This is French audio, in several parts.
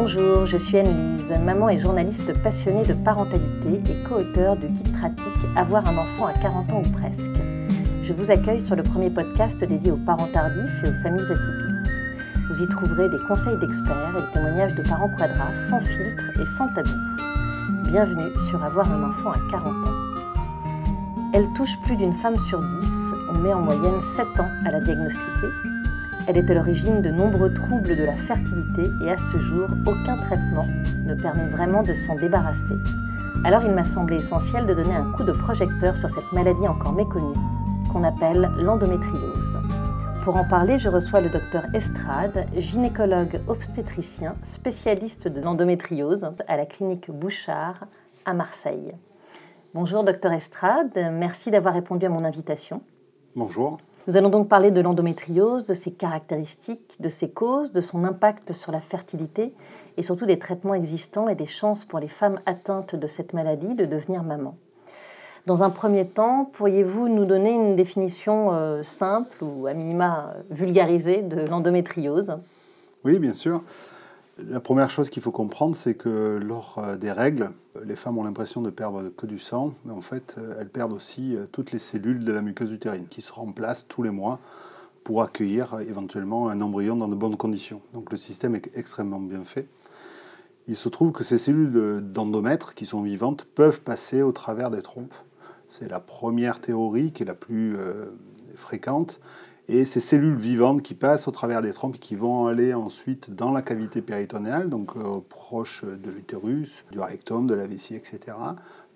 Bonjour, je suis Anne-Lise, maman et journaliste passionnée de parentalité et co-auteur du guide pratique Avoir un enfant à 40 ans ou presque. Je vous accueille sur le premier podcast dédié aux parents tardifs et aux familles atypiques. Vous y trouverez des conseils d'experts et des témoignages de parents quadras sans filtre et sans tabou. Bienvenue sur Avoir un enfant à 40 ans. Elle touche plus d'une femme sur 10, on met en moyenne 7 ans à la diagnostiquer elle est à l'origine de nombreux troubles de la fertilité et à ce jour, aucun traitement ne permet vraiment de s'en débarrasser. Alors il m'a semblé essentiel de donner un coup de projecteur sur cette maladie encore méconnue qu'on appelle l'endométriose. Pour en parler, je reçois le docteur Estrade, gynécologue obstétricien, spécialiste de l'endométriose à la clinique Bouchard à Marseille. Bonjour docteur Estrade, merci d'avoir répondu à mon invitation. Bonjour. Nous allons donc parler de l'endométriose, de ses caractéristiques, de ses causes, de son impact sur la fertilité et surtout des traitements existants et des chances pour les femmes atteintes de cette maladie de devenir maman. Dans un premier temps, pourriez-vous nous donner une définition euh, simple ou à minima vulgarisée de l'endométriose? Oui, bien sûr. La première chose qu'il faut comprendre, c'est que lors euh, des règles, les femmes ont l'impression de perdre que du sang, mais en fait, euh, elles perdent aussi euh, toutes les cellules de la muqueuse utérine qui se remplacent tous les mois pour accueillir éventuellement un embryon dans de bonnes conditions. Donc le système est extrêmement bien fait. Il se trouve que ces cellules d'endomètre qui sont vivantes peuvent passer au travers des trompes. C'est la première théorie qui est la plus fréquente. Et ces cellules vivantes qui passent au travers des trompes et qui vont aller ensuite dans la cavité péritonéale, donc euh, proche de l'utérus, du rectum, de la vessie, etc.,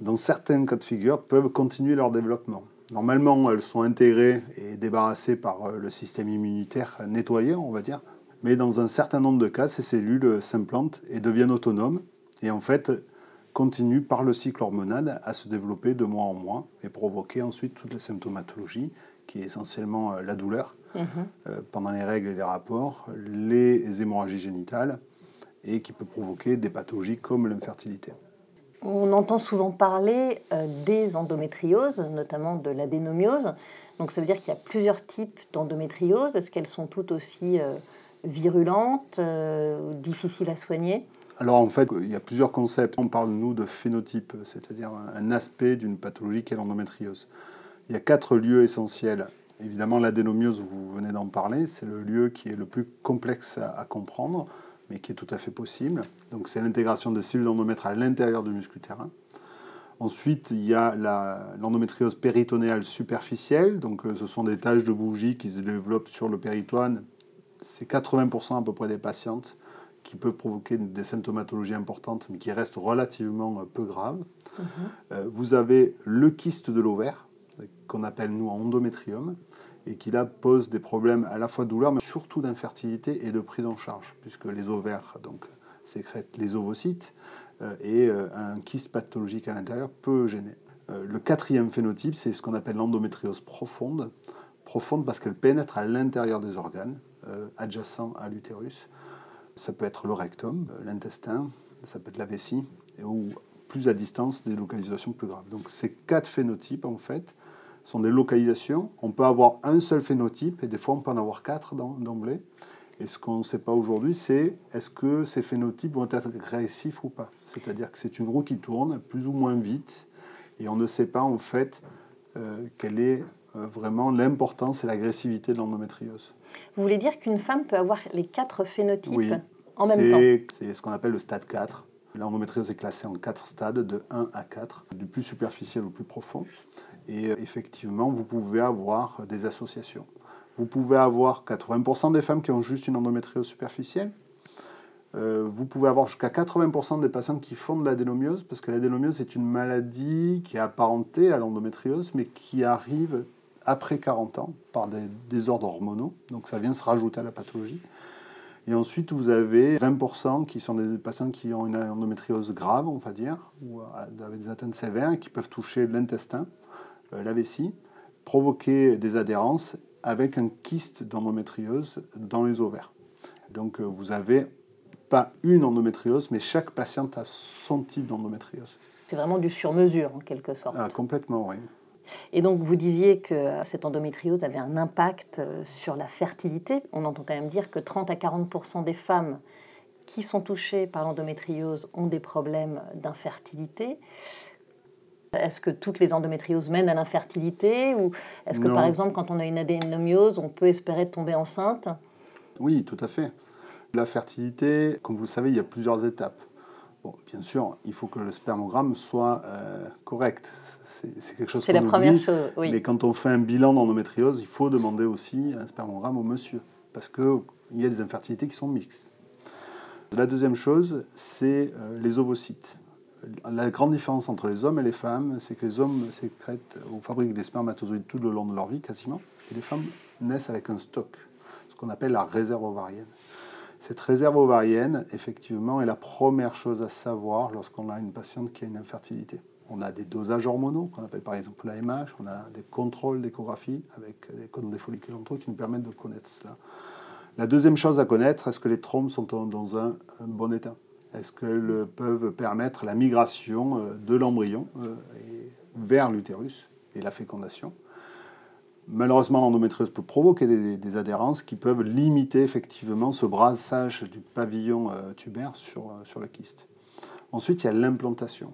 dans certains cas de figure, peuvent continuer leur développement. Normalement, elles sont intégrées et débarrassées par euh, le système immunitaire nettoyé, on va dire. Mais dans un certain nombre de cas, ces cellules s'implantent et deviennent autonomes. Et en fait, continuent par le cycle hormonal à se développer de mois en mois et provoquer ensuite toutes les symptomatologies qui est essentiellement euh, la douleur mhm. euh, pendant les règles et les rapports, les hémorragies génitales, et qui peut provoquer des pathologies comme l'infertilité. On entend souvent parler euh, des endométrioses, notamment de l'adénomiose. Donc ça veut dire qu'il y a plusieurs types d'endométriose. Est-ce qu'elles sont toutes aussi virulentes, difficiles à soigner? Alors en fait, il y a plusieurs concepts. On parle, nous, de phénotype, c'est-à-dire un aspect d'une pathologie qui est l'endométriose. Il y a quatre lieux essentiels. Évidemment, l'adénomiose, vous venez d'en parler, c'est le lieu qui est le plus complexe à, comprendre, mais qui est tout à fait possible. Donc, c'est l'intégration des cellules d'endomètre à l'intérieur du muscle utérin. Ensuite, il y a l'endométriose péritonéale superficielle. Donc, euh, ce sont des taches de bougie qui se développent sur le péritoine. C'est 80% à peu près des patientes qui peuvent provoquer des symptomatologies importantes, mais qui restent relativement peu graves. Mhm. Euh, vous avez le kyste de l'ovaire, qu'on appelle nous endométrium, et qui là pose des problèmes à la fois de douleur, mais surtout d'infertilité et de prise en charge, puisque les ovaires donc, sécrètent les ovocytes, euh, et euh, un kyste pathologique à l'intérieur peut gêner. Euh, le quatrième phénotype, c'est ce qu'on appelle l'endométriose profonde, profonde parce qu'elle pénètre à l'intérieur des organes, adjacents à l'utérus. Ça peut être le rectum, l'intestin, ça peut être la vessie, ou plus à distance des localisations plus graves. Donc ces quatre phénotypes, en fait, sont des localisations. On peut avoir un seul phénotype et des fois on peut en avoir quatre d'emblée. Et ce qu'on ne sait pas aujourd'hui, c'est est-ce que ces phénotypes vont être agressifs ou pas. C'est-à-dire que c'est une roue qui tourne plus ou moins vite et on ne sait pas en fait euh, quelle est euh, vraiment l'importance et l'agressivité de l'endométriose. Vous voulez dire qu'une femme peut avoir les quatre phénotypes en même temps? C'est ce qu'on appelle le stade 4. L'endométriose est classée en quatre stades, de 1 à 4, du plus superficiel au plus profond. Et euh, effectivement, vous pouvez avoir des associations. Vous pouvez avoir 80% des femmes qui ont juste une endométriose superficielle. Euh, vous pouvez avoir jusqu'à 80% des patientes qui font de l'adénomiose, parce que l'adénomiose est une maladie qui est apparentée à l'endométriose, mais qui arrive après 40 ans par des désordres hormonaux. Donc ça vient se rajouter à la pathologie. Et ensuite, vous avez 20% qui sont des patients qui ont une endométriose grave, on va dire, ou euh, avec des atteintes sévères, qui peuvent toucher l'intestin. Euh, la vessie, provoquer des adhérences avec un kyste d'endométriose dans les ovaires. Donc euh, vous avez pas une endométriose, mais chaque patiente a son type d'endométriose. C'est vraiment du sur-mesure en quelque sorte. Ah, complètement, oui. Et donc vous disiez que cette endométriose avait un impact euh, sur la fertilité. On entend quand même dire que 30 à 40% des femmes qui sont touchés par l'endométriose ont des problèmes d'infertilité. Est-ce que toutes les endométrioses mènent à l'infertilité ou est-ce que par exemple quand on a une adénomiose, on peut espérer tomber enceinte? Oui, tout à fait. La fertilité, comme vous le savez, il y a plusieurs étapes. Bon, bien sûr, il faut que le spermogramme soit euh, correct. C'est quelque chose C'est la première chose, oui. Mais quand on fait un bilan d'endométriose, il faut demander aussi un spermogramme au monsieur. Parce qu'il y a des infertilités qui sont mixtes. La deuxième chose, c'est euh, les ovocytes. La grande différence entre les hommes et les femmes, c'est que les hommes sécrètent ou fabriquent des spermatozoïdes tout le long de leur vie, quasiment, et les femmes naissent avec un stock, ce qu'on appelle la réserve ovarienne. Cette réserve ovarienne, effectivement, est la première chose à savoir lorsqu'on a une patiente qui a une infertilité. On a des dosages hormonaux, qu'on appelle par exemple l'AMH, on a des contrôles d'échographie avec des codes des follicules entre qui nous permettent de connaître cela. La deuxième chose à connaître, est-ce que les trompes sont dans un, bon état? Est-ce qu'elles peuvent permettre la migration euh, de l'embryon euh, vers l'utérus et la fécondation? Malheureusement, l'endométriose peut provoquer des, adhérences qui peuvent limiter effectivement ce brassage du pavillon euh, tubaire sur, euh, sur kyste. Ensuite, il y a l'implantation.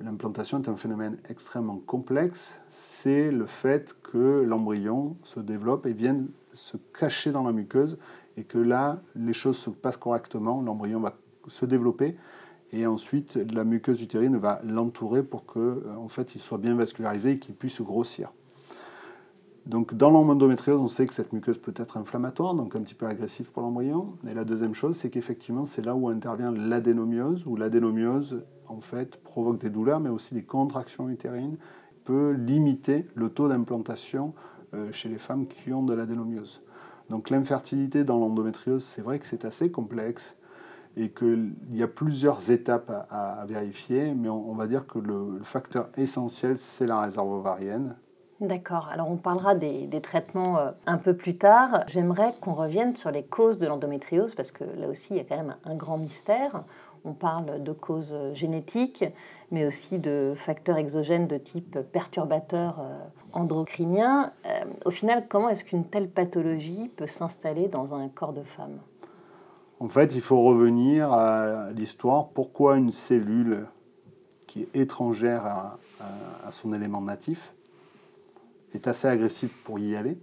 L'implantation est un phénomène extrêmement complexe. C'est le fait que l'embryon se développe et vienne se cacher dans la muqueuse et que là, les choses se passent correctement. L'embryon va se développer et ensuite la muqueuse utérine va l'entourer pour que, euh, en fait, il soit bien vascularisé et qu'il puisse grossir. Donc dans l'endométriose, on sait que cette muqueuse peut être inflammatoire, donc un petit peu agressive pour l'embryon. Et la deuxième chose, c'est qu'effectivement, c'est là où intervient l'adénomiose, où l'adénomiose, en fait, provoque des douleurs, mais aussi des contractions utérines, peut limiter le taux d'implantation euh, chez les femmes qui ont de l'adénomiose. Donc l'infertilité dans l'endométriose, c'est vrai que c'est assez complexe et qu'il y a plusieurs étapes à, vérifier, mais on, va dire que le facteur essentiel, c'est la réserve ovarienne, D'accord. Alors on parlera des, traitements euh, un peu plus tard. J'aimerais qu'on revienne sur les causes de l'endométriose parce que là aussi il y a quand même un, grand mystère. On parle de causes euh, génétiques, mais aussi de facteurs exogènes de type perturbateur euh, endocrinien. au final, comment est-ce qu'une telle pathologie peut s'installer dans un corps de femme? En fait, il faut revenir à l'histoire. Pourquoi une cellule qui est étrangère à son élément natif est assez agressif pour y aller.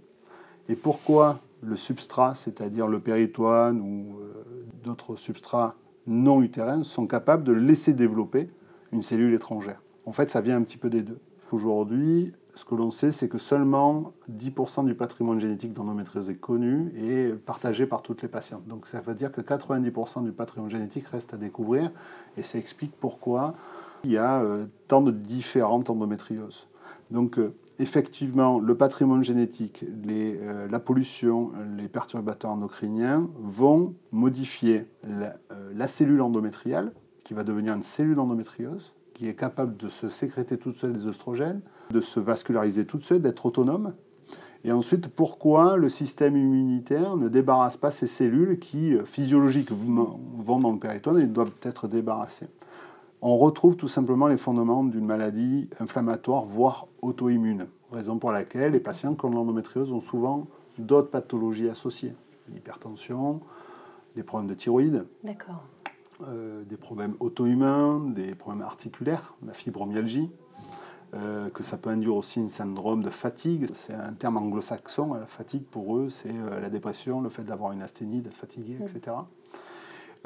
Et pourquoi le substrat, c'est-à-dire le péritoine ou euh, d'autres substrats non utérins, sont capables de laisser développer une cellule étrangère? En fait, ça vient un petit peu des deux. Aujourd'hui, ce que l'on sait, c'est que seulement 10% du patrimoine génétique d'endométriose est connu et partagé par toutes les patientes. Donc ça veut dire que 90% du patrimoine génétique reste à découvrir et ça explique pourquoi il y a euh, tant de différentes endométrioses. Donc euh, effectivement, le patrimoine génétique, euh, la pollution, les perturbateurs endocriniens vont modifier euh, la, cellule endométriale, qui va devenir une cellule endométriose, qui est capable de se sécréter toute seule des oestrogènes, de se vasculariser toute seule, d'être autonome. Et ensuite, pourquoi le système immunitaire ne débarrasse pas ces cellules qui, euh, physiologiquement, vont dans le péritone et doivent être débarrassées? On retrouve tout simplement les fondements d'une maladie inflammatoire, voire auto-immune. Raison pour laquelle les patients qui ont l'endométriose ont souvent d'autres pathologies associées. L'hypertension, des problèmes de thyroïde, euh, des problèmes auto-humains, des problèmes articulaires, la fibromyalgie, euh, que ça peut induire aussi un syndrome de fatigue. C'est un terme anglo-saxon, la fatigue pour eux, c'est euh, la dépression, le fait d'avoir une asthénie, d'être fatigué, etc.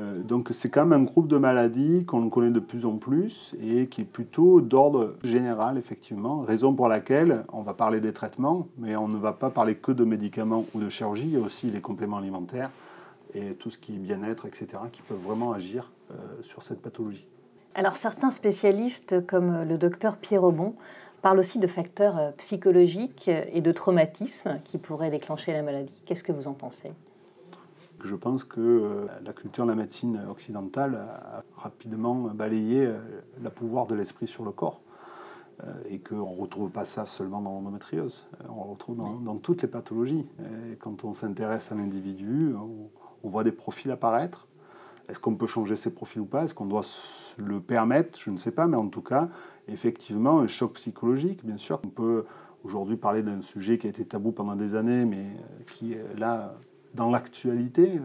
Euh, donc c'est quand même un groupe de maladies qu'on connaît de plus en plus et qui est plutôt d'ordre général, effectivement, raison pour laquelle on va parler des traitements, mais on ne va pas parler que de médicaments ou de chirurgie, il y a aussi les compléments alimentaires et tout ce qui est bien-être, etc., qui peuvent vraiment agir euh, sur cette pathologie. Alors certains spécialistes, comme le docteur Pierre Aubon, parlent aussi de facteurs euh, psychologiques et de traumatismes qui pourraient déclencher la maladie. Qu'est-ce que vous en pensez? Je pense que euh, la culture de la médecine occidentale a rapidement balayé euh, le pouvoir de l'esprit sur le corps euh, et qu'on ne retrouve pas ça seulement dans l'endométriose, on le retrouve dans, toutes les pathologies. Et quand on s'intéresse à l'individu, on, voit des profils apparaître. Est-ce qu'on peut changer ces profils ou pas? Est-ce qu'on doit le permettre? Je ne sais pas, mais en tout cas, effectivement, un choc psychologique, bien sûr. On peut aujourd'hui parler d'un sujet qui a été tabou pendant des années, mais qui, là, dans l'actualité,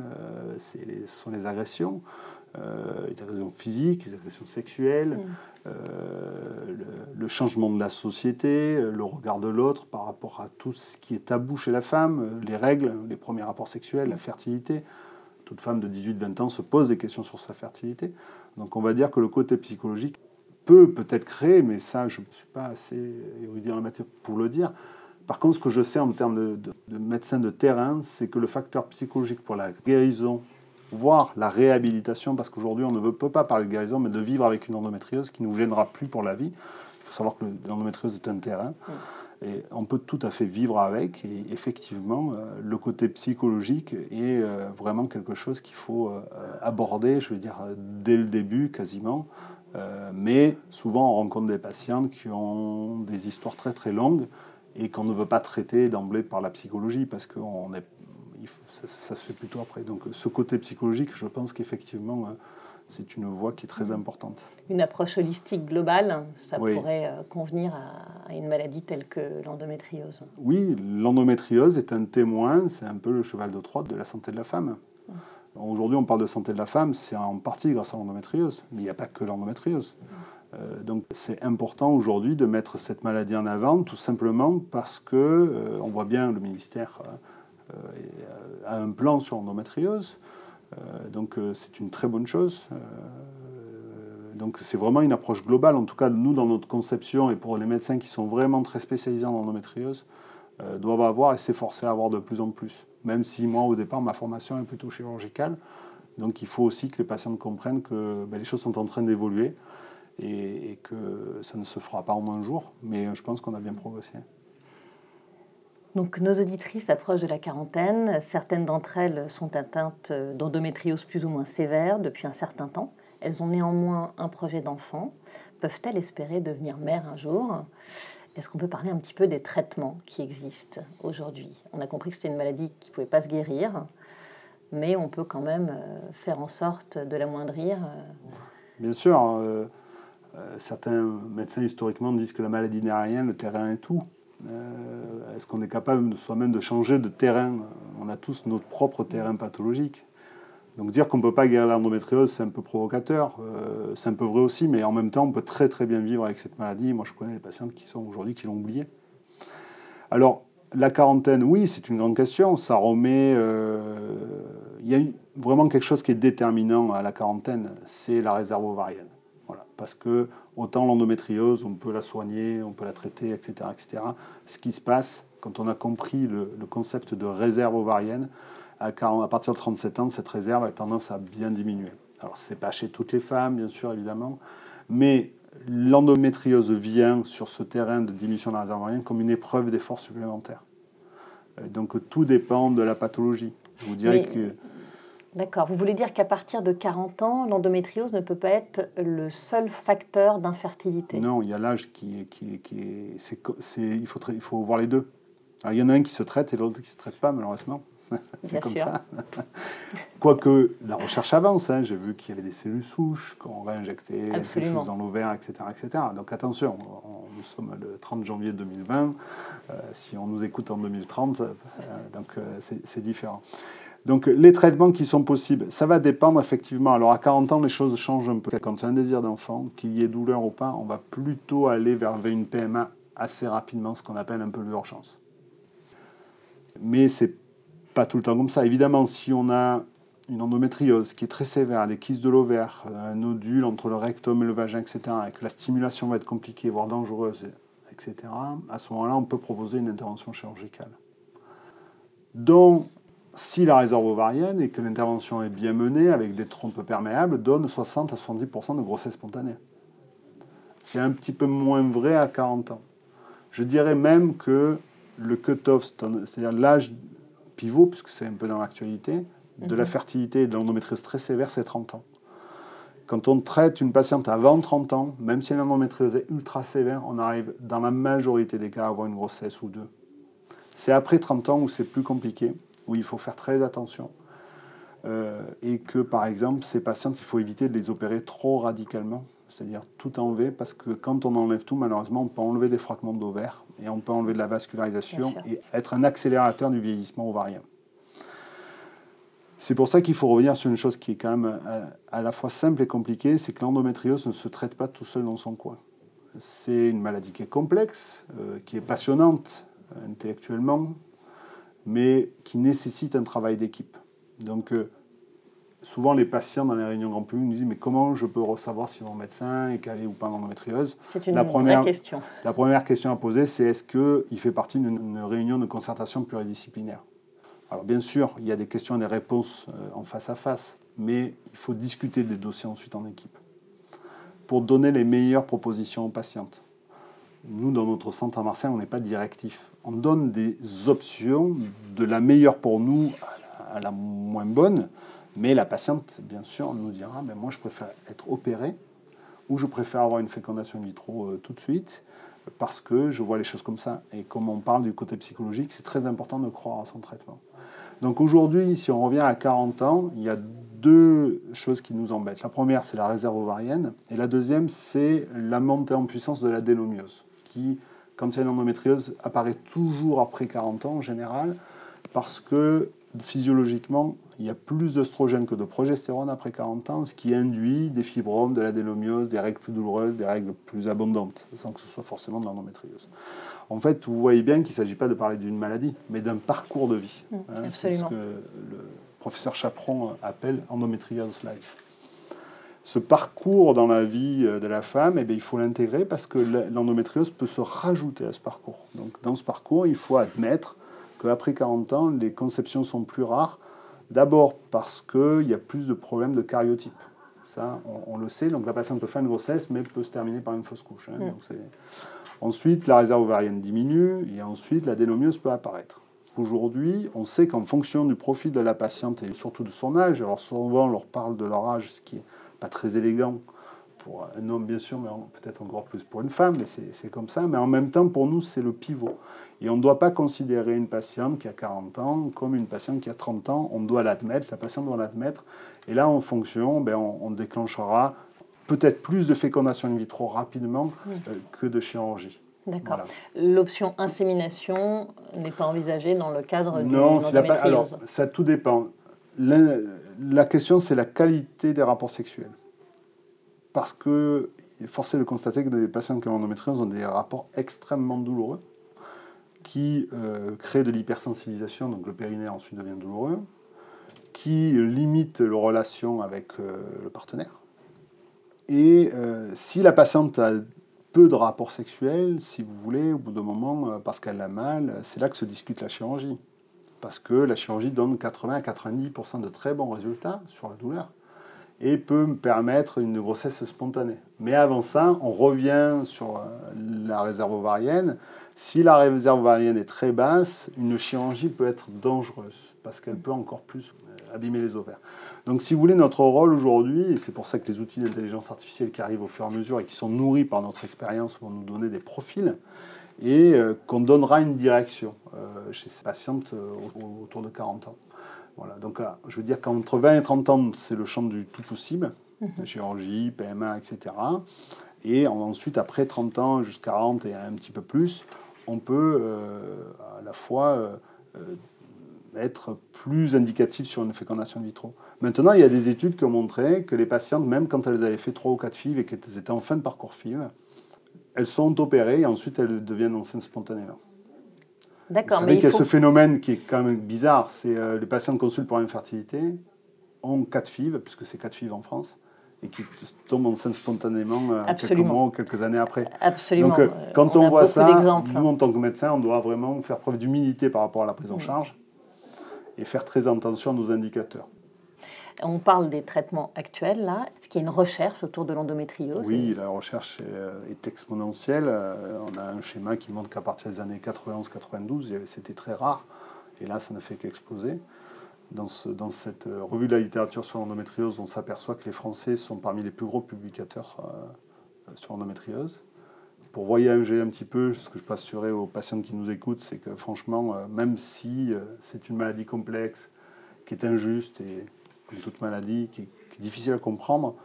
ce sont les agressions. les agressions physiques, les agressions sexuelles, mm. le, changement de la société, le regard de l'autre par rapport à tout ce qui est tabou chez la femme, les règles, les premiers rapports sexuels, la fertilité. Toute femme de 18-20 ans se pose des questions sur sa fertilité. Donc on va dire que le côté psychologique peut peut-être créer, mais ça, je ne suis pas assez érudit en la matière pour le dire. Par contre, ce que je sais en termes de, de, médecin de terrain, c'est que le facteur psychologique pour la guérison, voire la réhabilitation, parce qu'aujourd'hui on ne veut pas parler de guérison, mais de vivre avec une endométriose qui ne nous gênera plus pour la vie. Il faut savoir que l'endométriose est un terrain. Et on peut tout à fait vivre avec. Et effectivement, euh, le côté psychologique est euh, vraiment quelque chose qu'il faut euh, aborder, je veux dire, dès le début quasiment. mais souvent, on rencontre des patientes qui ont des histoires très très longues et qu'on ne veut pas traiter d'emblée par la psychologie parce que est, ça, ça, se fait plutôt après. Donc ce côté psychologique, je pense qu'effectivement, c'est une voie qui est très importante. Une approche holistique globale, ça pourrait euh, convenir à, une maladie telle que l'endométriose. Oui, l'endométriose est un témoin, c'est un peu le cheval de Troie de la santé de la femme. Aujourd'hui, on parle de santé de la femme, c'est en partie grâce à l'endométriose, mais il n'y a pas que l'endométriose. Euh, donc c'est important aujourd'hui de mettre cette maladie en avant, tout simplement parce que euh, on voit bien le ministère a un plan sur l'endométriose. Euh, donc euh, c'est une très bonne chose. Euh, donc c'est vraiment une approche globale, en tout cas nous dans notre conception et pour les médecins qui sont vraiment très spécialisés en endométriose, doivent avoir et s'efforcer à avoir de plus en plus. Même si moi au départ ma formation est plutôt chirurgicale, donc il faut aussi que les patients comprennent que ben, les choses sont en train d'évoluer et, et, que ça ne se fera pas en un jour, mais je pense qu'on a bien progressé. Donc, nos auditrices approchent de la quarantaine. Certaines d'entre elles sont atteintes d'endométriose plus ou moins sévère depuis un certain temps. Elles ont néanmoins un projet d'enfant. Peuvent-elles espérer devenir mères un jour? Est-ce qu'on peut parler un petit peu des traitements qui existent aujourd'hui? On a compris que c'était une maladie qui ne pouvait pas se guérir, mais on peut quand même euh, faire en sorte de l'amoindrir. Euh. Bien sûr. Euh, certains médecins historiquement disent que la maladie n'est rien, le terrain est tout. Euh, est-ce qu'on est capable de soi-même de changer de terrain? On a tous notre propre terrain pathologique. Donc dire qu'on ne peut pas guérir l'endométriose, c'est un peu provocateur. Euh, c'est un peu vrai aussi, mais en même temps, on peut très très bien vivre avec cette maladie. Moi, je connais des patientes qui sont aujourd'hui qui l'ont oublié. Alors, la quarantaine, oui, c'est une grande question. Ça remet. Euh, il y a vraiment quelque chose qui est déterminant à la quarantaine, c'est la réserve ovarienne. Parce que autant l'endométriose, on peut la soigner, on peut la traiter, etc., etc. Ce qui se passe, quand on a compris le, concept de réserve ovarienne, à, à, partir de 37 ans, cette réserve a tendance à bien diminuer. Alors, ce n'est pas chez toutes les femmes, bien sûr, évidemment, mais l'endométriose vient sur ce terrain de diminution de la réserve ovarienne comme une épreuve d'effort supplémentaire. Donc, tout dépend de la pathologie. Je vous dirais que D'accord. Vous voulez dire qu'à partir de 40 ans, l'endométriose ne peut pas être le seul facteur d'infertilité? Non, il y a l'âge qui est. Qui il, faut, il faut voir les deux. il y en a un qui se traite et l'autre qui ne se traite pas, malheureusement. C'est comme ça. Quoique la recherche avance, hein. j'ai vu qu'il y avait des cellules souches, qu'on réinjectait des choses dans l'ovaire, etc., etc. Donc attention, nous sommes le 30 janvier 2020. Euh, si on nous écoute en 2030, euh, donc euh, c'est différent. Donc les traitements qui sont possibles, ça va dépendre effectivement. Alors à 40 ans, les choses changent un peu. Quand c'est un désir d'enfant, qu'il y ait douleur ou pas, on va plutôt aller vers une PMA assez rapidement, ce qu'on appelle un peu l'urgence. Mais c'est pas tout le temps comme ça. Évidemment, si on a une endométriose qui est très sévère, des kystes de l'ovaire, un nodule entre le rectum et le vagin, etc., et que la stimulation va être compliquée, voire dangereuse, etc., à ce moment-là, on peut proposer une intervention chirurgicale. Donc, si la réserve ovarienne et que l'intervention est bien menée avec des trompes perméables, donne 60 à 70% de grossesse spontanée. C'est un petit peu moins vrai à 40 ans. Je dirais même que le cut-off, c'est-à-dire l'âge pivot, puisque c'est un peu dans l'actualité, de la mhm. fertilité et de l'endométriose très sévère, c'est 30 ans. Quand on traite une patiente avant 30 ans, même si l'endométriose est ultra sévère, on arrive dans la majorité des cas à avoir une grossesse ou deux. C'est après 30 ans où c'est plus compliqué où il faut faire très attention. Euh, et que par exemple, ces patientes, il faut éviter de les opérer trop radicalement, c'est-à-dire tout enlever, parce que quand on enlève tout, malheureusement, on peut enlever des fragments d'ovaire et on peut enlever de la vascularisation et être un accélérateur du vieillissement ovarien. C'est pour ça qu'il faut revenir sur une chose qui est quand même à, la fois simple et compliquée, c'est que l'endométriose ne se traite pas tout seul dans son coin. C'est une maladie qui est complexe, euh, qui est passionnante euh, intellectuellement, mais qui nécessite un travail d'équipe. Donc souvent les patients dans les réunions grand public nous disent mais comment je peux savoir si mon médecin est calé ou pas en endométriose? C'est une la première, question. La première question à poser, c'est est-ce qu'il fait partie d'une réunion de concertation pluridisciplinaire? Alors bien sûr, il y a des questions et des réponses euh, en face à face, mais il faut discuter des dossiers ensuite en équipe pour donner les meilleures propositions aux patientes. Nous, dans notre centre à Marseille, on n'est pas directif. On donne des options de la meilleure pour nous à la moins bonne, mais la patiente, bien sûr, nous dira, mais moi je préfère être opérée ou je préfère avoir une fécondation in vitro euh, tout de suite parce que je vois les choses comme ça. Et comme on parle du côté psychologique, c'est très important de croire à son traitement. Donc aujourd'hui, si on revient à 40 ans, il y a deux choses qui nous embêtent. La première, c'est la réserve ovarienne, et la deuxième, c'est la montée en puissance de l'adénomiose, qui, quand il y a une endométriose, apparaît toujours après 40 ans en général, parce que physiologiquement, il y a plus d'oestrogène que de progestérone après 40 ans, ce qui induit des fibromes, de l'adénomiose, des règles plus douloureuses, des règles plus abondantes, sans que ce soit forcément de l'endométriose. En fait, vous voyez bien qu'il ne s'agit pas de parler d'une maladie, mais d'un parcours de vie. Mmh, hein, c'est ce que le professeur Chaperon appelle endométriose life. Ce parcours dans la vie de la femme, eh bien, il faut l'intégrer parce que l'endométriose peut se rajouter à ce parcours. Donc, dans ce parcours, il faut admettre qu'après 40 ans, les conceptions sont plus rares D'abord parce qu'il y a plus de problèmes de cariotype. Ça, on, le sait. Donc la patiente peut faire une grossesse, mais peut se terminer par une fausse couche. Hein. Mm. ensuite, la réserve ovarienne diminue et ensuite la dénomiose peut apparaître. Aujourd'hui, on sait qu'en fonction du profil de la patiente et surtout de son âge, alors souvent on leur parle de leur âge, ce qui n'est pas très élégant pour un homme bien sûr, mais peut-être encore plus pour une femme, mais c'est comme ça. Mais en même temps, pour nous, c'est le pivot. Et on ne doit pas considérer une patiente qui a 40 ans comme une patiente qui a 30 ans. On doit l'admettre, la patiente doit l'admettre. Et là, en fonction, ben, on, déclenchera peut-être plus de fécondation in vitro rapidement euh, que de chirurgie. D'accord. L'option insémination n'est pas envisagée dans le cadre du Non, alors ça tout dépend. La question, c'est la qualité des rapports sexuels parce que il est de constater que des patients qui ont l'endométriose ont des rapports extrêmement douloureux qui euh, créent de l'hypersensibilisation, donc le périnée ensuite devient douloureux, qui limite leur relation avec euh, le partenaire. Et euh, si la patiente a peu de rapports sexuels, si vous voulez, au bout d'un moment, parce qu'elle a mal, c'est là que se discute la chirurgie. Parce que la chirurgie donne 80 à 90% de très bons résultats sur la douleur et peut me permettre une grossesse spontanée. Mais avant ça, on revient sur euh, la réserve ovarienne. Si la réserve ovarienne est très basse, une chirurgie peut être dangereuse parce qu'elle peut encore plus euh, abîmer les ovaires. Donc si vous voulez, notre rôle aujourd'hui, et c'est pour ça que les outils d'intelligence artificielle qui arrivent au fur et à mesure et qui sont nourris par notre expérience vont nous donner des profils, et euh, qu'on donnera une direction chez ces patientes autour de 40 ans. Voilà, donc euh, je veux dire qu'entre 20 et 30 ans, c'est le champ du tout possible, mhm. chirurgie, PMA, etc. Et ensuite, après 30 ans jusqu'à 40 et un petit peu plus, on peut euh, à la fois euh, être plus indicatif sur une fécondation in vitro. Maintenant, il y a des études qui ont montré que les patientes, même quand elles avaient fait 3 ou 4 FIV et qu'elles étaient en fin de parcours FIV, elles sont opérées et ensuite elles deviennent enceintes spontanément. D'accord, Vous savez qu'il y a ce phénomène qui est quand même bizarre, c'est euh, les patients consultent pour infertilité ont 4 FIV, puisque c'est 4 FIV en France, et qui tombent enceintes spontanément euh, quelques mois ou quelques années après. Absolument. Donc euh, quand on, voit ça, nous en tant que médecins, on doit vraiment faire preuve d'humilité par rapport à la prise en charge et faire très attention à nos indicateurs. On parle des traitements actuels, là. Est-ce qu'il y a une recherche autour de l'endométriose Oui, la recherche est, euh, exponentielle. Euh, on a un schéma qui montre qu'à partir des années 91-92, c'était très rare. Et là, ça ne fait qu'exploser. Dans, dans, cette euh, revue de la littérature sur l'endométriose, on s'aperçoit que les Français sont parmi les plus gros publicateurs sur l'endométriose. Pour voyager un petit peu, ce que je peux assurer aux patients qui nous écoutent, c'est que franchement, même si c'est une maladie complexe, qui est injuste et toute maladie, qui, est difficile à comprendre,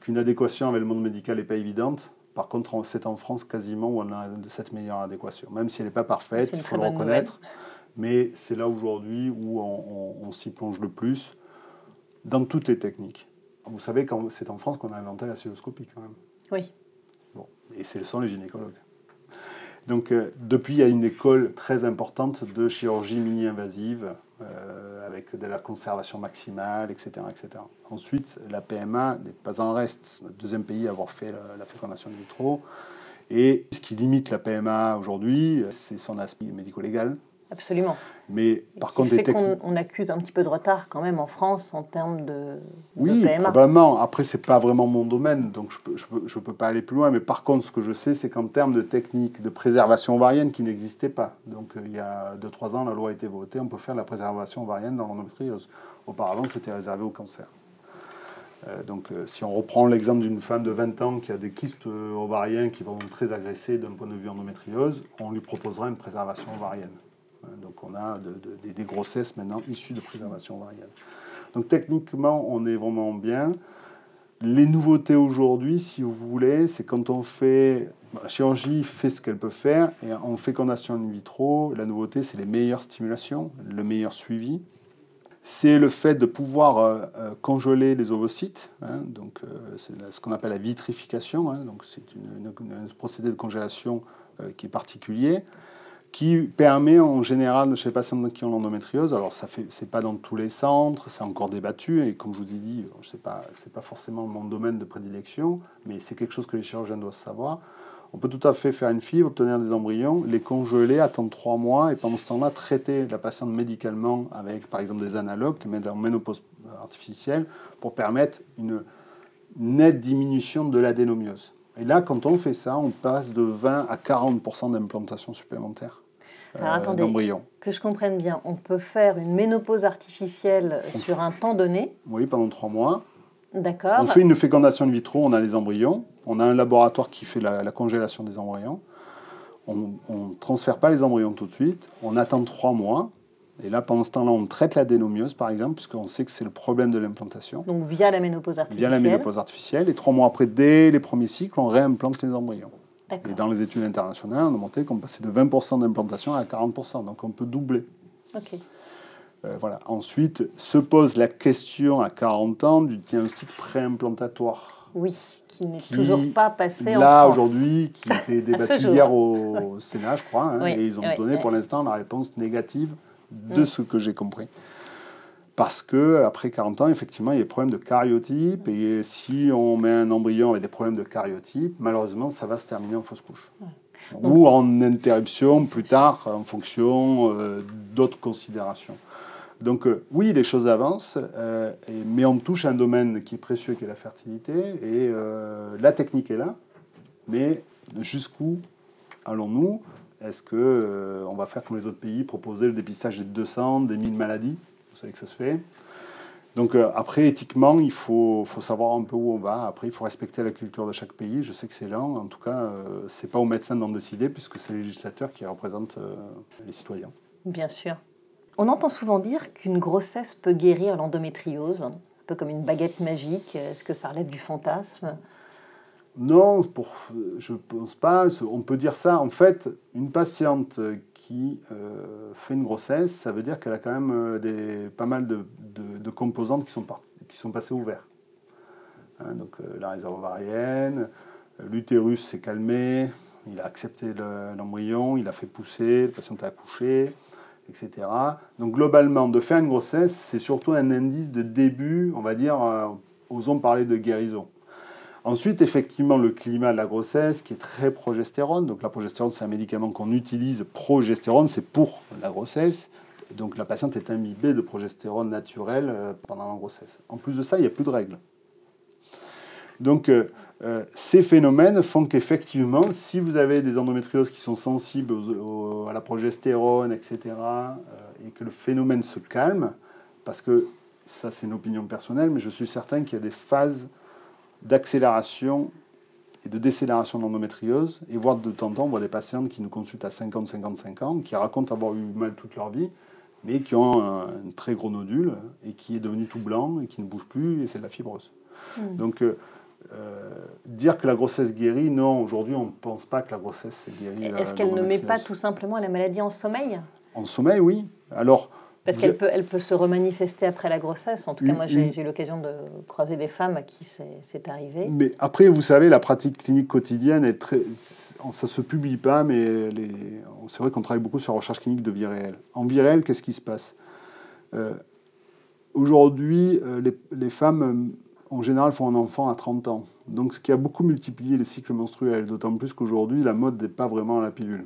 qu'une adéquation avec le monde médical n'est pas évidente. Par contre, c'est en France quasiment où on a cette meilleure adéquation. Même si elle n'est pas parfaite, il faut le reconnaître. Mais c'est là aujourd'hui où on, s'y plonge le plus, dans toutes les techniques. Vous savez, c'est en France qu'on a inventé la cystoscopie quand même. Oui. Bon. Et ce sont les gynécologues. Donc euh, depuis, il y a une école très importante de chirurgie mini-invasive euh, avec de la conservation maximale, etc., etc. Ensuite, la PMA n'est pas en reste. Le deuxième pays à avoir fait la, la fécondation in vitro. Et ce qui limite la PMA aujourd'hui, c'est son aspect médico-légal. Absolument. Mais par contre, fait on, accuse un petit peu de retard quand même en France en termes de, oui, PMA. probablement. Après, c'est pas vraiment mon domaine, donc je peux, je peux, je peux pas aller plus loin. Mais par contre, ce que je sais, c'est qu'en termes de technique de préservation ovarienne qui n'existait pas. Donc, euh, il y a 2-3 ans, la loi a été votée, on peut faire la préservation ovarienne dans l'endométriose. Auparavant, c'était réservé au cancer. Euh, donc, euh, si on reprend l'exemple d'une femme de 20 ans qui a des kystes ovariens qui vont très agresser d'un point de vue endométriose, on lui proposera une préservation ovarienne. Hein, donc on a des grossesses maintenant issues de préservation ovarienne. Donc techniquement, on est vraiment bien. Les nouveautés aujourd'hui, si vous voulez, c'est quand on fait... La chirurgie fait ce qu'elle peut faire, et en fécondation in vitro, la nouveauté, c'est les meilleures stimulations, le meilleur suivi. C'est le fait de pouvoir euh, euh, congeler les ovocytes, hein, donc euh, c'est ce qu'on appelle la vitrification, hein, donc c'est un procédé de congélation qui est particulier qui permet en général chez les patients qui ont l'endométriose, alors ça fait, c'est pas dans tous les centres, c'est encore débattu, et comme je vous ai dit, je sais pas, c'est pas forcément mon domaine de prédilection, mais c'est quelque chose que les chirurgiens doivent savoir. On peut tout à fait faire une FIV, obtenir des embryons, les congeler, attendre trois mois, et pendant ce temps-là, traiter la patiente médicalement avec, par exemple, des analogues, en ménopause artificielle, pour permettre une nette diminution de l'adénomiose. Et là, quand on fait ça, on passe de 20 à 40% d'implantation supplémentaire euh, d'embryons. Que je comprenne bien, on peut faire une ménopause artificielle sur un temps donné Oui, pendant trois mois. D'accord. On fait une fécondation in vitro, on a les embryons, on a un laboratoire qui fait la, congélation des embryons. On ne transfère pas les embryons tout de suite, on attend trois mois, et là, pendant ce temps-là, on traite l'adénomiose, par exemple, puisqu'on sait que c'est le problème de l'implantation. Donc via la ménopause artificielle. Via la ménopause artificielle. Et trois mois après, dès les premiers cycles, on réimplante les embryons. Et dans les études internationales, on a montré qu'on passait de 20% d'implantation à 40%. Donc on peut doubler. Ok. Euh, voilà. Ensuite, se pose la question à 40 ans du diagnostic préimplantatoire. Oui, qui n'est toujours pas passé en France. Là, aujourd'hui, qui était débattu hier au, Sénat, je crois. Hein, et ils ont donné pour l'instant la réponse négative de ce que j'ai compris. Parce que après 40 ans, effectivement, il y a des problèmes de cariotype. Et si on met un embryon avec des problèmes de cariotype, malheureusement, ça va se terminer en fausse couche. Ou en interruption plus tard, en fonction euh, d'autres considérations. Donc euh, oui, les choses avancent, euh, mais on touche un domaine qui est précieux, qui est la fertilité. Et la technique est là. Mais jusqu'où allons-nous? Est-ce qu'on euh, on va faire comme les autres pays, proposer le dépistage des 200, des 1000 maladies? Vous savez que ça se fait. Donc euh, après, éthiquement, il faut, savoir un peu où on va. Après, il faut respecter la culture de chaque pays. Je sais que c'est lent. En tout cas, euh, c'est pas aux médecins d'en décider, puisque c'est les législateurs qui représentent les citoyens. Bien sûr. On entend souvent dire qu'une grossesse peut guérir l'endométriose, un peu comme une baguette magique. Est-ce que ça relève du fantasme? Non, je ne pense pas. On peut dire ça. En fait, une patiente qui euh, fait une grossesse, ça veut dire qu'elle a quand même euh, pas mal de, composantes qui sont, passées au vert. Hein, donc euh, la réserve ovarienne, l'utérus s'est calmé, il a accepté l'embryon, il a fait pousser, la patiente a accouché, etc. Donc globalement, de faire une grossesse, c'est surtout un indice de début, on va dire, osons parler de guérison. Ensuite, effectivement, le climat de la grossesse qui est très progestérone. Donc la progestérone, c'est un médicament qu'on utilise. Progestérone, c'est pour la grossesse. donc la patiente est imbibée de progestérone naturelle euh, pendant la grossesse. En plus de ça, il n'y a plus de règles. Donc euh, euh, ces phénomènes font qu'effectivement, si vous avez des endométrioses qui sont sensibles à la progestérone, etc., et que le phénomène se calme, parce que ça c'est une opinion personnelle, mais je suis certain qu'il y a des phases d'accélération et de décélération de l'endométriose, et voir de temps en temps, on voit des patientes qui nous consultent à 50-55 ans, qui racontent avoir eu mal toute leur vie, mais qui ont un, très gros nodule, et qui est devenu tout blanc, et qui ne bouge plus, et c'est de la fibrose. Hmm. Donc, euh, euh, dire que la grossesse guérit, non, aujourd'hui on ne pense pas que la grossesse guérit. Est-ce qu'elle ne met pas tout simplement la maladie en sommeil? En sommeil, oui. Alors, parce qu'elle peut, elle peut se remanifester après la grossesse. En tout cas, moi, j'ai eu l'occasion de croiser des femmes à qui c'est arrivé. Mais après, vous savez, la pratique clinique quotidienne, très, ça ne se publie pas, mais c'est vrai qu'on travaille beaucoup sur la recherche clinique de vie réelle. En vie réelle, qu'est-ce qui se passe? Euh, Aujourd'hui, euh, les, les, femmes, euh, en général, font un enfant à 30 ans. Donc, ce qui a beaucoup multiplié les cycles menstruels, d'autant plus qu'aujourd'hui, la mode n'est pas vraiment la pilule.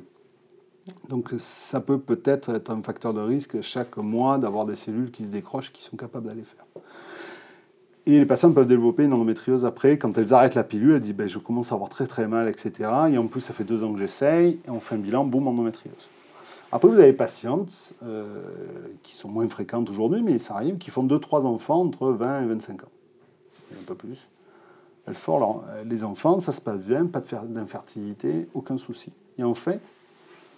Donc ça peut peut-être être un facteur de risque chaque mois d'avoir des cellules qui se décrochent, qui sont capables d'aller faire. Et les patients peuvent développer une endométriose après. Quand elles arrêtent la pilule, elles disent ben, Je commence à avoir très très mal, etc. Et en plus, ça fait deux ans que j'essaye. Et on fait un bilan, boum, endométriose. Après, vous avez des patientes euh, qui sont moins fréquentes aujourd'hui, mais ça arrive, qui font 2-3 enfants entre 20 et 25 ans. Et un peu plus. Elles font les enfants, ça se passe bien, pas d'infertilité, aucun souci. Et en fait,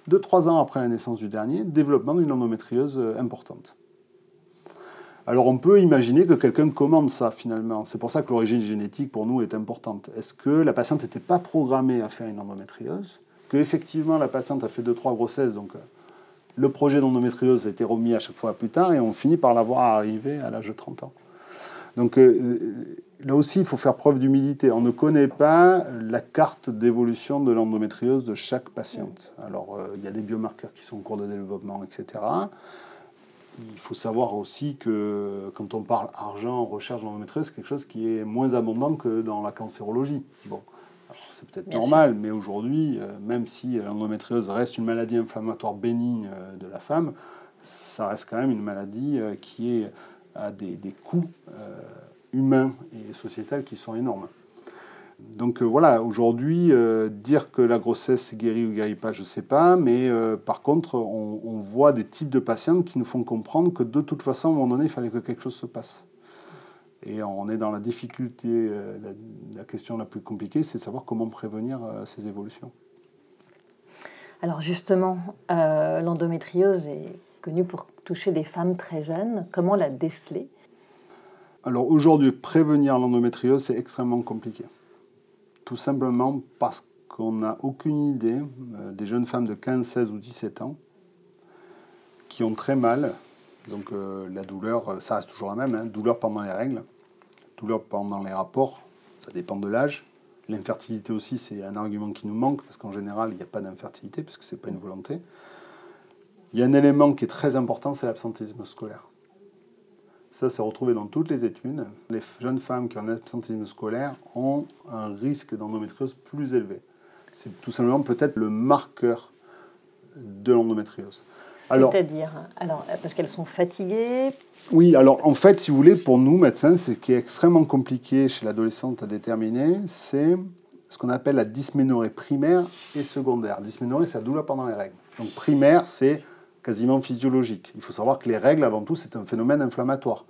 deux, trois ans après la naissance du dernier, développement d'une endométriose euh, importante. Alors on peut imaginer que quelqu'un commande ça finalement. C'est pour ça que l'origine génétique pour nous est importante. Est-ce que la patiente n'était pas programmée à faire une endométriose? Que effectivement la patiente a fait deux trois grossesses, donc euh, le projet d'endométriose a été remis à chaque fois plus tard et on finit par l'avoir arrivé à l'âge de 30 ans. Donc euh, là aussi, il faut faire preuve d'humilité. On ne connaît pas la carte d'évolution de l'endométriose de chaque patiente. Alors, euh, il y a des biomarqueurs qui sont en cours de développement, etc. Il faut savoir aussi que quand on parle argent, recherche d'endométriose, c'est quelque chose qui est moins abondant que dans la cancérologie. Bon, c'est peut-être normal, mais aujourd'hui, euh, même si l'endométriose reste une maladie inflammatoire bénigne de la femme, ça reste quand même une maladie qui est à des, des coûts euh, humains et sociétals qui sont énormes. Donc euh, voilà, aujourd'hui, euh, dire que la grossesse guérit ou guérit pas, je ne sais pas, mais par contre, on, voit des types de patientes qui nous font comprendre que de toute façon, à un moment donné, il fallait que quelque chose se passe. Et on est dans la difficulté, la, question la plus compliquée, c'est de savoir comment prévenir ces évolutions. Alors justement, l'endométriose est connue pour toucher des femmes très jeunes. Comment la déceler? Alors aujourd'hui, prévenir l'endométriose, c'est extrêmement compliqué. Tout simplement parce qu'on n'a aucune idée euh, des jeunes femmes de 15, 16 ou 17 ans qui ont très mal. Donc euh, la douleur, euh, ça reste toujours la même, hein. douleur pendant les règles, douleur pendant les rapports, ça dépend de l'âge. L'infertilité aussi, c'est un argument qui nous manque, parce qu'en général, il n'y a pas d'infertilité, parce que ce n'est pas une volonté. Il y a un élément qui est très important, c'est l'absentéisme scolaire. Ça, c'est retrouvé dans toutes les études. Les jeunes femmes qui ont un absentéisme scolaire ont un risque d'endométriose plus élevé. C'est tout simplement peut-être le marqueur de l'endométriose. C'est-à-dire alors, Parce qu'elles sont fatiguées Oui, alors en fait, si vous voulez, pour nous, médecins, ce qui est extrêmement compliqué chez l'adolescente à déterminer, c'est ce qu'on appelle la dysménorrhée primaire et secondaire. Dysménorrhée, c'est la douleur pendant les règles. Donc primaire, c'est quasiment physiologique. Il faut savoir que les règles, avant tout, c'est un phénomène inflammatoire.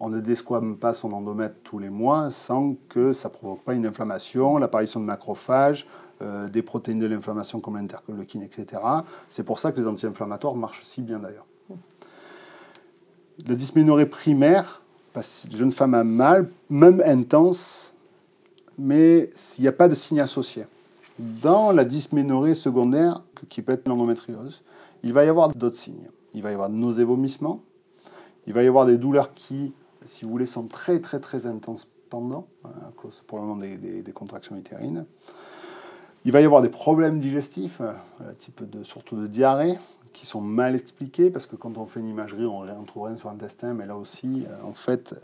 On ne desquame pas son endomètre tous les mois sans que ça provoque pas une inflammation, l'apparition de macrophages, euh, des protéines de l'inflammation comme l'interleukine, etc. C'est pour ça que les anti-inflammatoires marchent si bien d'ailleurs. La dysménorrhée primaire, jeune femme a mal, même intense, mais s'il n'y a pas de signe associé. Dans la dysménorrhée secondaire, qui peut être l'endométriose, il va y avoir d'autres signes. Il va y avoir de nausées, vomissements. Il va y avoir des douleurs qui, si vous voulez, sont très très très intenses pendant, hein, à cause probablement des, des, contractions utérines. Il va y avoir des problèmes digestifs, euh, type de, surtout de diarrhée, qui sont mal expliqués, parce que quand on fait une imagerie, on ne trouve rien sur l'intestin, mais là aussi, euh, en fait,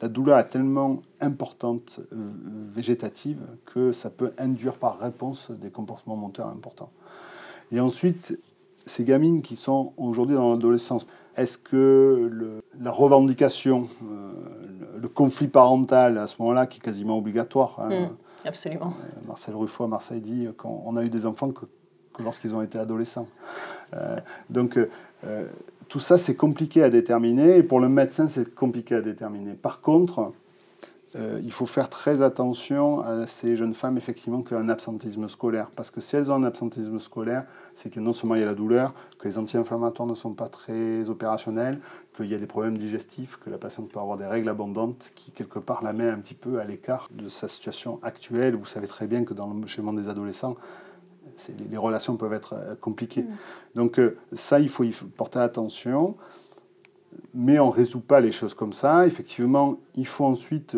la douleur est tellement importante, euh, végétative, que ça peut induire par réponse des comportements moteurs importants. Et ensuite, ces gamines qui sont aujourd'hui dans l'adolescence, est-ce que la revendication, euh, le, conflit parental à ce moment-là, qui est quasiment obligatoire, hein, hmm, absolument. Euh, Marcel Ruffo à Marseille dit qu'on a eu des enfants que, lorsqu'ils ont été adolescents. Euh, donc tout ça, c'est compliqué à déterminer, et pour le médecin, c'est compliqué à déterminer. Par contre, euh, il faut faire très attention à ces jeunes femmes effectivement qui ont un absentéisme scolaire. Parce que si elles ont un absentéisme scolaire, c'est que non seulement il y a la douleur, que les anti-inflammatoires ne sont pas très opérationnels, qu'il y a des problèmes digestifs, que la patiente peut avoir des règles abondantes qui quelque part la met un petit peu à l'écart de sa situation actuelle. Vous savez très bien que dans le schéma des adolescents, les, relations peuvent être compliquées. Mm. Donc ça, il faut y porter attention mais on ne résout pas les choses comme ça. Effectivement, il faut ensuite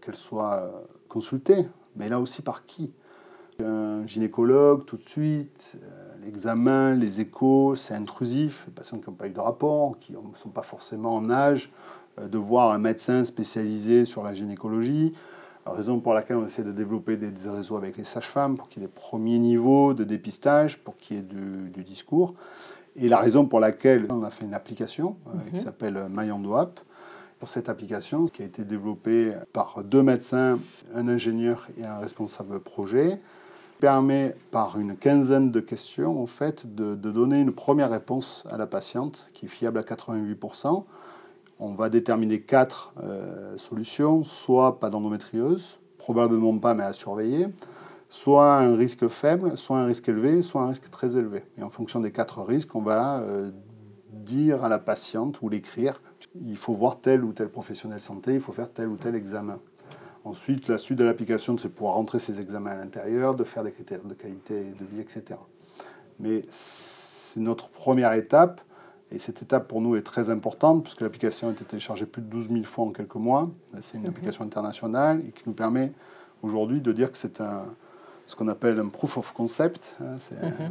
qu'elles soient consultées, mais là aussi par qui? Un gynécologue tout de suite, l'examen, les échos, c'est intrusif. Les patients qui n'ont pas eu de rapport, qui ne sont pas forcément en âge euh, de voir un médecin spécialisé sur la gynécologie. Raison pour laquelle on essaie de développer des, réseaux avec les sages-femmes pour qu'il y ait des premiers niveaux de dépistage, pour qu'il y ait du, discours. Et la raison pour laquelle on a fait une application euh, qui mhm. s'appelle MyEndoApp. Pour cette application, qui a été développée par deux médecins, un ingénieur et un responsable projet, permet par une quinzaine de questions en fait de, donner une première réponse à la patiente qui est fiable à 88%. On va déterminer quatre euh, solutions, soit pas d'endométriose, probablement pas mais à surveiller, soit un risque faible, soit un risque élevé, soit un risque très élevé. Et en fonction des quatre risques, on va euh, dire à la patiente ou l'écrire, il faut voir tel ou tel professionnel santé, il faut faire tel ou tel examen. Ensuite, la suite de l'application, c'est pouvoir rentrer ces examens à l'intérieur, de faire des critères de qualité de vie, etc. Mais c'est notre première étape, et cette étape pour nous est très importante, puisque l'application a été téléchargée plus de 12 000 fois en quelques mois. C'est une mhm. application internationale et qui nous permet aujourd'hui de dire que c'est un, ce qu'on appelle un proof of concept. Hein, c'est mhm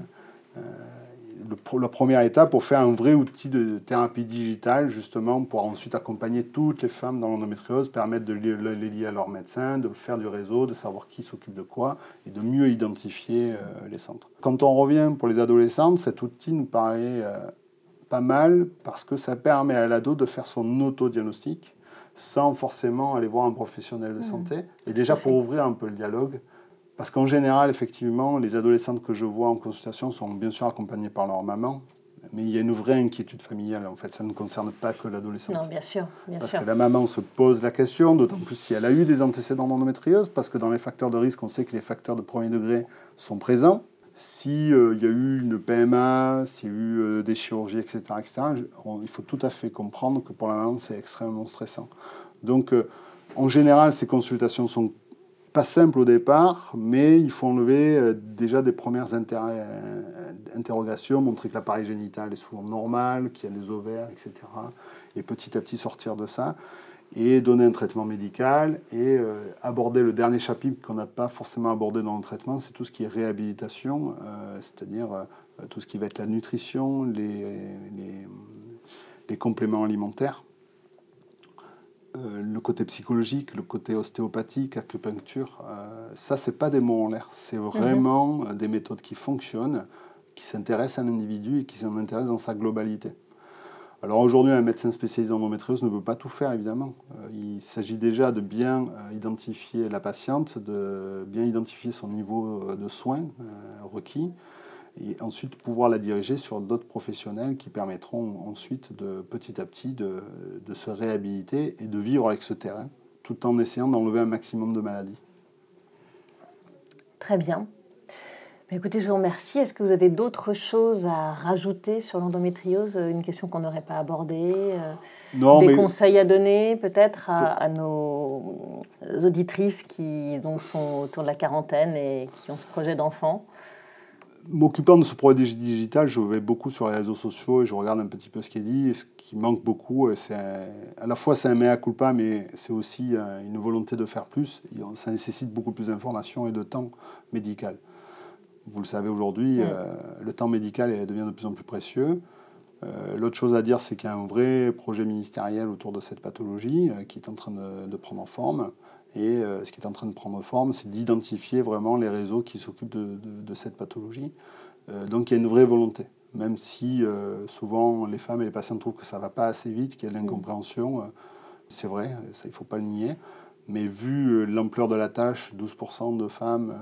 la première étape pour faire un vrai outil de thérapie digitale, justement, pour ensuite accompagner toutes les femmes dans l'endométriose, permettre de les lier à leur médecin, de faire du réseau, de savoir qui s'occupe de quoi et de mieux identifier euh, les centres. Quand on revient pour les adolescentes, cet outil nous paraît euh, pas mal parce que ça permet à l'ado de faire son autodiagnostic sans forcément aller voir un professionnel de mmh. santé. Et déjà pour ouvrir un peu le dialogue, parce qu'en général, effectivement, les adolescentes que je vois en consultation sont bien sûr accompagnées par leur maman, mais il y a une vraie inquiétude familiale. En fait, ça ne concerne pas que l'adolescente. Non, bien sûr, bien parce que la maman se pose la question, d'autant plus si elle a eu des antécédents d'endométriose, parce que dans les facteurs de risque, on sait que les facteurs de premier degré sont présents. S'il euh, y a eu une PMA, s'il y a eu euh, des chirurgies, etc., etc. il faut tout à fait comprendre que pour la maman, c'est extrêmement stressant. Donc, euh, en général, ces consultations sont pas simple au départ, mais il faut enlever euh, déjà des premières euh, interrogations, montrer que l'appareil génital est souvent normal, qu'il y a des ovaires, etc. Et petit à petit sortir de ça et donner un traitement médical et euh, aborder le dernier chapitre qu'on n'a pas forcément abordé dans le traitement, c'est tout ce qui est réhabilitation, c'est-à-dire tout ce qui va être la nutrition, les, les compléments alimentaires. Euh, le côté psychologique, le côté ostéopathique, acupuncture, euh, ça, c'est pas des mots en l'air. C'est mhm. vraiment euh, des méthodes qui fonctionnent, qui s'intéressent à l'individu et qui s'intéressent dans sa globalité. Alors aujourd'hui, un médecin spécialisé en endométriose ne peut pas tout faire, évidemment. il s'agit déjà de bien identifier la patiente, de bien identifier son niveau de soins requis, et ensuite pouvoir la diriger sur d'autres professionnels qui permettront ensuite de petit à petit de, de, se réhabiliter et de vivre avec ce terrain tout en essayant d'enlever un maximum de maladies. Très bien. Écoutez, je vous remercie. Est-ce que vous avez d'autres choses à rajouter sur l'endométriose Une question qu'on n'aurait pas abordée euh, non, Des conseils à donner peut-être à, à, nos auditrices qui donc, sont autour de la quarantaine et qui ont ce projet d'enfant? M'occupant de ce projet digital, je vais beaucoup sur les réseaux sociaux et je regarde un petit peu ce qui est dit. Et ce qui manque beaucoup, c'est à la fois c'est un mea culpa, mais c'est aussi euh, une volonté de faire plus. Ça nécessite beaucoup plus d'informations et de temps médical. Vous le savez aujourd'hui, euh, le temps médical devient de plus en plus précieux. Euh, l'autre chose à dire, c'est qu'il y a un vrai projet ministériel autour de cette pathologie qui est en train de, de prendre forme. Et euh, ce qui est en train de prendre forme, c'est d'identifier vraiment les réseaux qui s'occupent de, cette pathologie. Euh, donc il y a une vraie volonté, même si euh, souvent les femmes et les patients trouvent que ça ne va pas assez vite, qu'il y a de l'incompréhension. c'est vrai, il ne faut pas le nier. Mais vu l'ampleur de la tâche, 12% de femmes,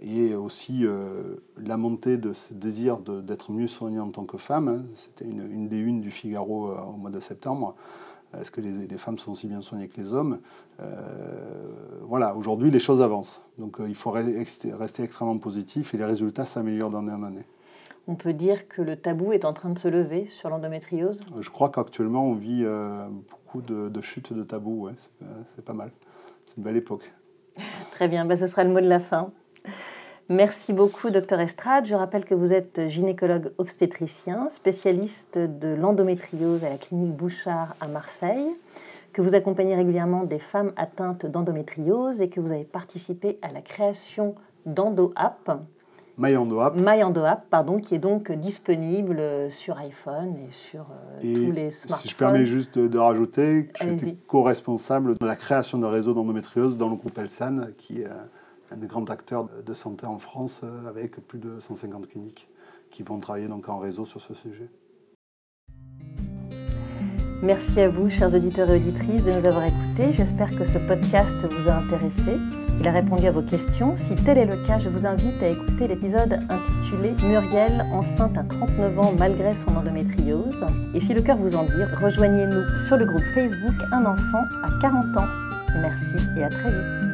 et aussi la montée de ce désir d'être mieux soignée en tant que femme, hein, c'était une, une, des unes du Figaro au mois de septembre, est-ce que les, femmes sont aussi bien soignées que les hommes euh, Voilà, aujourd'hui, les choses avancent. Donc euh, il faut rester extrêmement positif et les résultats s'améliorent d'année en année. On peut dire que le tabou est en train de se lever sur l'endométriose? Euh, Je crois qu'actuellement, on vit beaucoup de, chutes de tabou. Ouais, c'est pas mal. C'est une belle époque. Très bien, bah, ce sera le mot de la fin. Merci beaucoup, docteur Estrade. Je rappelle que vous êtes gynécologue obstétricien, spécialiste de l'endométriose à la clinique Bouchard à Marseille, que vous accompagnez régulièrement des femmes atteintes d'endométriose et que vous avez participé à la création d'EndoApp. MyEndoApp. MyEndoApp, pardon, qui est donc disponible sur iPhone et sur euh, tous les smartphones. Si je permets juste de, rajouter, je suis co-responsable de la création d'un réseau d'endométriose dans le groupe Elsan, qui est un des grands acteurs de santé en France euh, avec plus de 150 cliniques qui vont travailler donc en réseau sur ce sujet. Merci à vous, chers auditeurs et auditrices, de nous avoir écoutés. J'espère que ce podcast vous a intéressé, qu'il a répondu à vos questions. Si tel est le cas, je vous invite à écouter l'épisode intitulé Muriel, enceinte à 39 ans malgré son endométriose. Et si le cœur vous en dit, rejoignez-nous sur le groupe Facebook Un enfant à 40 ans. Merci et à très vite.